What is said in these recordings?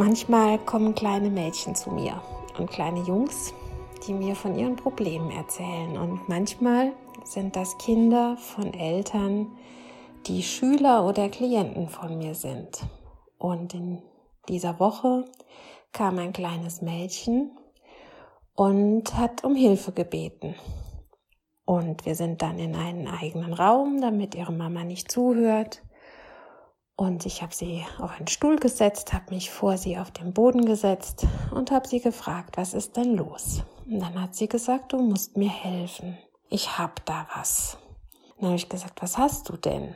Manchmal kommen kleine Mädchen zu mir und kleine Jungs, die mir von ihren Problemen erzählen. Und manchmal sind das Kinder von Eltern, die Schüler oder Klienten von mir sind. Und in dieser Woche kam ein kleines Mädchen und hat um Hilfe gebeten. Und wir sind dann in einen eigenen Raum, damit ihre Mama nicht zuhört. Und ich habe sie auf einen Stuhl gesetzt, habe mich vor sie auf den Boden gesetzt und habe sie gefragt, was ist denn los? Und dann hat sie gesagt, du musst mir helfen. Ich hab da was. Dann habe ich gesagt, was hast du denn?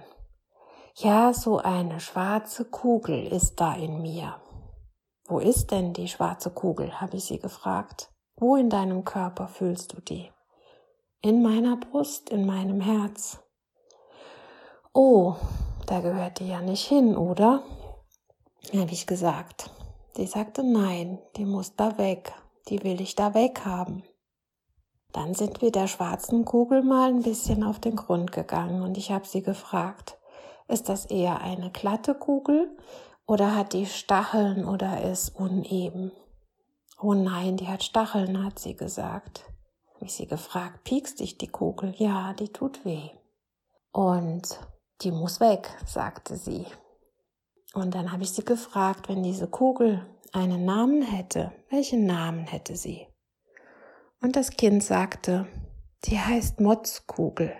Ja, so eine schwarze Kugel ist da in mir. Wo ist denn die schwarze Kugel? habe ich sie gefragt. Wo in deinem Körper fühlst du die? In meiner Brust, in meinem Herz. Oh, da gehört die ja nicht hin, oder? Habe ich gesagt. Sie sagte, nein, die muss da weg, die will ich da weg haben. Dann sind wir der schwarzen Kugel mal ein bisschen auf den Grund gegangen und ich habe sie gefragt, ist das eher eine glatte Kugel oder hat die Stacheln oder ist uneben? Oh nein, die hat Stacheln, hat sie gesagt. Habe ich sie gefragt, piekst dich die Kugel? Ja, die tut weh. Und die muss weg, sagte sie. Und dann habe ich sie gefragt, wenn diese Kugel einen Namen hätte, welchen Namen hätte sie? Und das Kind sagte, die heißt Motzkugel.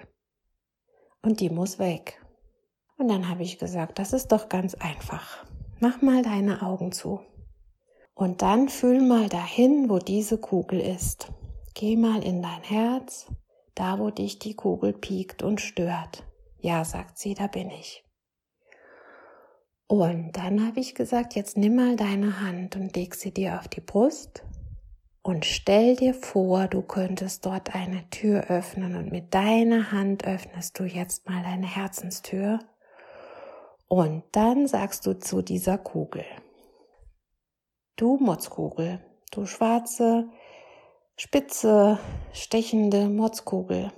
Und die muss weg. Und dann habe ich gesagt, das ist doch ganz einfach. Mach mal deine Augen zu. Und dann fühl mal dahin, wo diese Kugel ist. Geh mal in dein Herz, da wo dich die Kugel piekt und stört. Ja, sagt sie, da bin ich. Und dann habe ich gesagt, jetzt nimm mal deine Hand und leg sie dir auf die Brust und stell dir vor, du könntest dort eine Tür öffnen und mit deiner Hand öffnest du jetzt mal deine Herzenstür und dann sagst du zu dieser Kugel, du Motzkugel, du schwarze, spitze, stechende Motzkugel,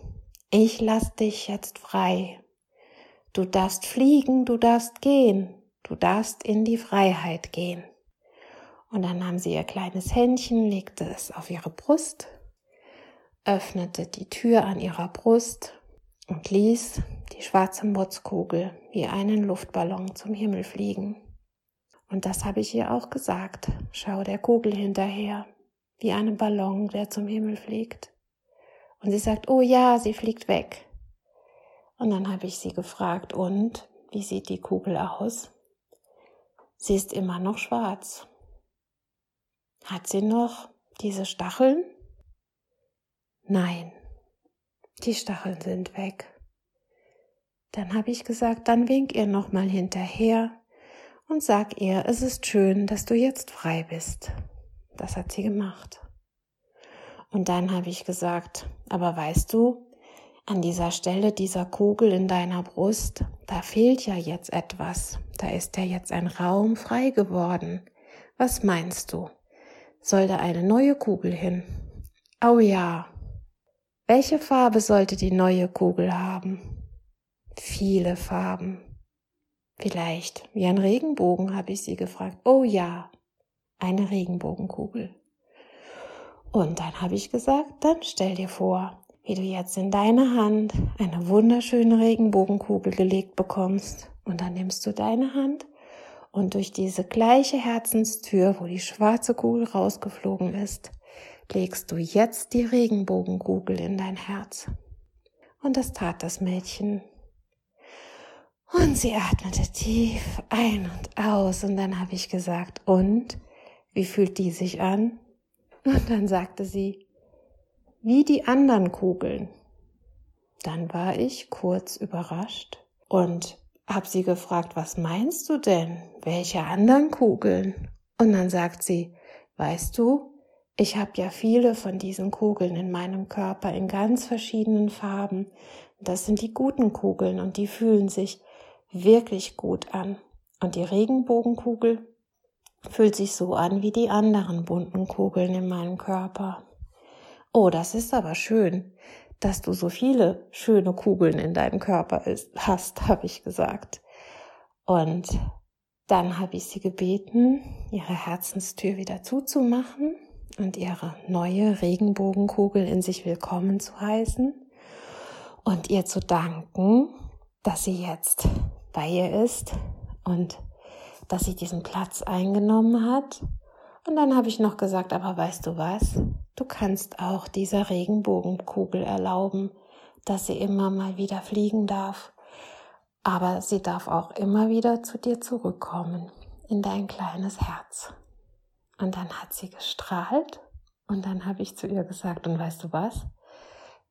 ich lass dich jetzt frei Du darfst fliegen, du darfst gehen, du darfst in die Freiheit gehen. Und dann nahm sie ihr kleines Händchen, legte es auf ihre Brust, öffnete die Tür an ihrer Brust und ließ die schwarze Motzkugel wie einen Luftballon zum Himmel fliegen. Und das habe ich ihr auch gesagt. Schau der Kugel hinterher, wie einem Ballon, der zum Himmel fliegt. Und sie sagt, oh ja, sie fliegt weg. Und dann habe ich sie gefragt, und wie sieht die Kugel aus? Sie ist immer noch schwarz. Hat sie noch diese Stacheln? Nein, die Stacheln sind weg. Dann habe ich gesagt, dann wink ihr noch mal hinterher und sag ihr, es ist schön, dass du jetzt frei bist. Das hat sie gemacht. Und dann habe ich gesagt, aber weißt du, an dieser Stelle dieser Kugel in deiner Brust, da fehlt ja jetzt etwas, da ist ja jetzt ein Raum frei geworden. Was meinst du? Soll da eine neue Kugel hin? Oh ja. Welche Farbe sollte die neue Kugel haben? Viele Farben. Vielleicht wie ein Regenbogen, habe ich sie gefragt. Oh ja, eine Regenbogenkugel. Und dann habe ich gesagt, dann stell dir vor, wie du jetzt in deine Hand eine wunderschöne Regenbogenkugel gelegt bekommst. Und dann nimmst du deine Hand Und durch diese gleiche Herzenstür, wo die schwarze Kugel rausgeflogen ist, legst du jetzt die Regenbogenkugel in dein Herz. Und das tat das Mädchen. Und sie atmete tief ein und aus. Und dann habe ich gesagt, und wie fühlt die sich an? Und dann sagte sie, wie die anderen Kugeln. Dann war ich kurz überrascht und hab sie gefragt, was meinst du denn? Welche anderen Kugeln? Und dann sagt sie, weißt du, ich habe ja viele von diesen Kugeln in meinem Körper in ganz verschiedenen Farben. Das sind die guten Kugeln und die fühlen sich wirklich gut an. Und die Regenbogenkugel fühlt sich so an wie die anderen bunten Kugeln in meinem Körper. Oh, das ist aber schön, dass du so viele schöne Kugeln in deinem Körper hast, habe ich gesagt. Und dann habe ich sie gebeten, ihre Herzenstür wieder zuzumachen und ihre neue Regenbogenkugel in sich willkommen zu heißen und ihr zu danken, dass sie jetzt bei ihr ist und dass sie diesen Platz eingenommen hat. Und dann habe ich noch gesagt, aber weißt du was? Du kannst auch dieser Regenbogenkugel erlauben, dass sie immer mal wieder fliegen darf. Aber sie darf auch immer wieder zu dir zurückkommen, in dein kleines Herz. Und dann hat sie gestrahlt und dann habe ich zu ihr gesagt, und weißt du was?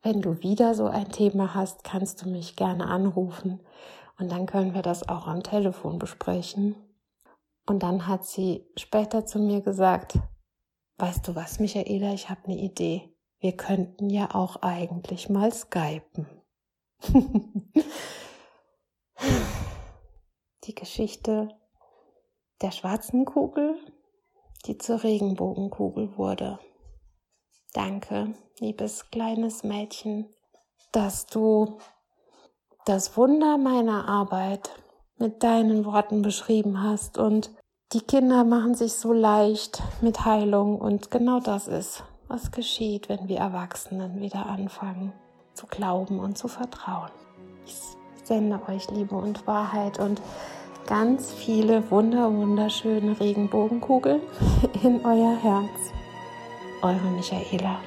Wenn du wieder so ein Thema hast, kannst du mich gerne anrufen und dann können wir das auch am Telefon besprechen. Und dann hat sie später zu mir gesagt, weißt du was, Michaela, ich habe eine Idee. Wir könnten ja auch eigentlich mal skypen. Die Geschichte der schwarzen Kugel die zur Regenbogenkugel wurde. Danke, liebes kleines Mädchen, dass du das Wunder meiner Arbeit mit deinen Worten beschrieben hast und die Kinder machen sich so leicht mit Heilung und genau das ist, was geschieht, wenn wir Erwachsenen wieder anfangen zu glauben und zu vertrauen. Ich sende euch Liebe und Wahrheit und ganz viele wunder wunderschöne Regenbogenkugeln in euer Herz. Eure Michaela.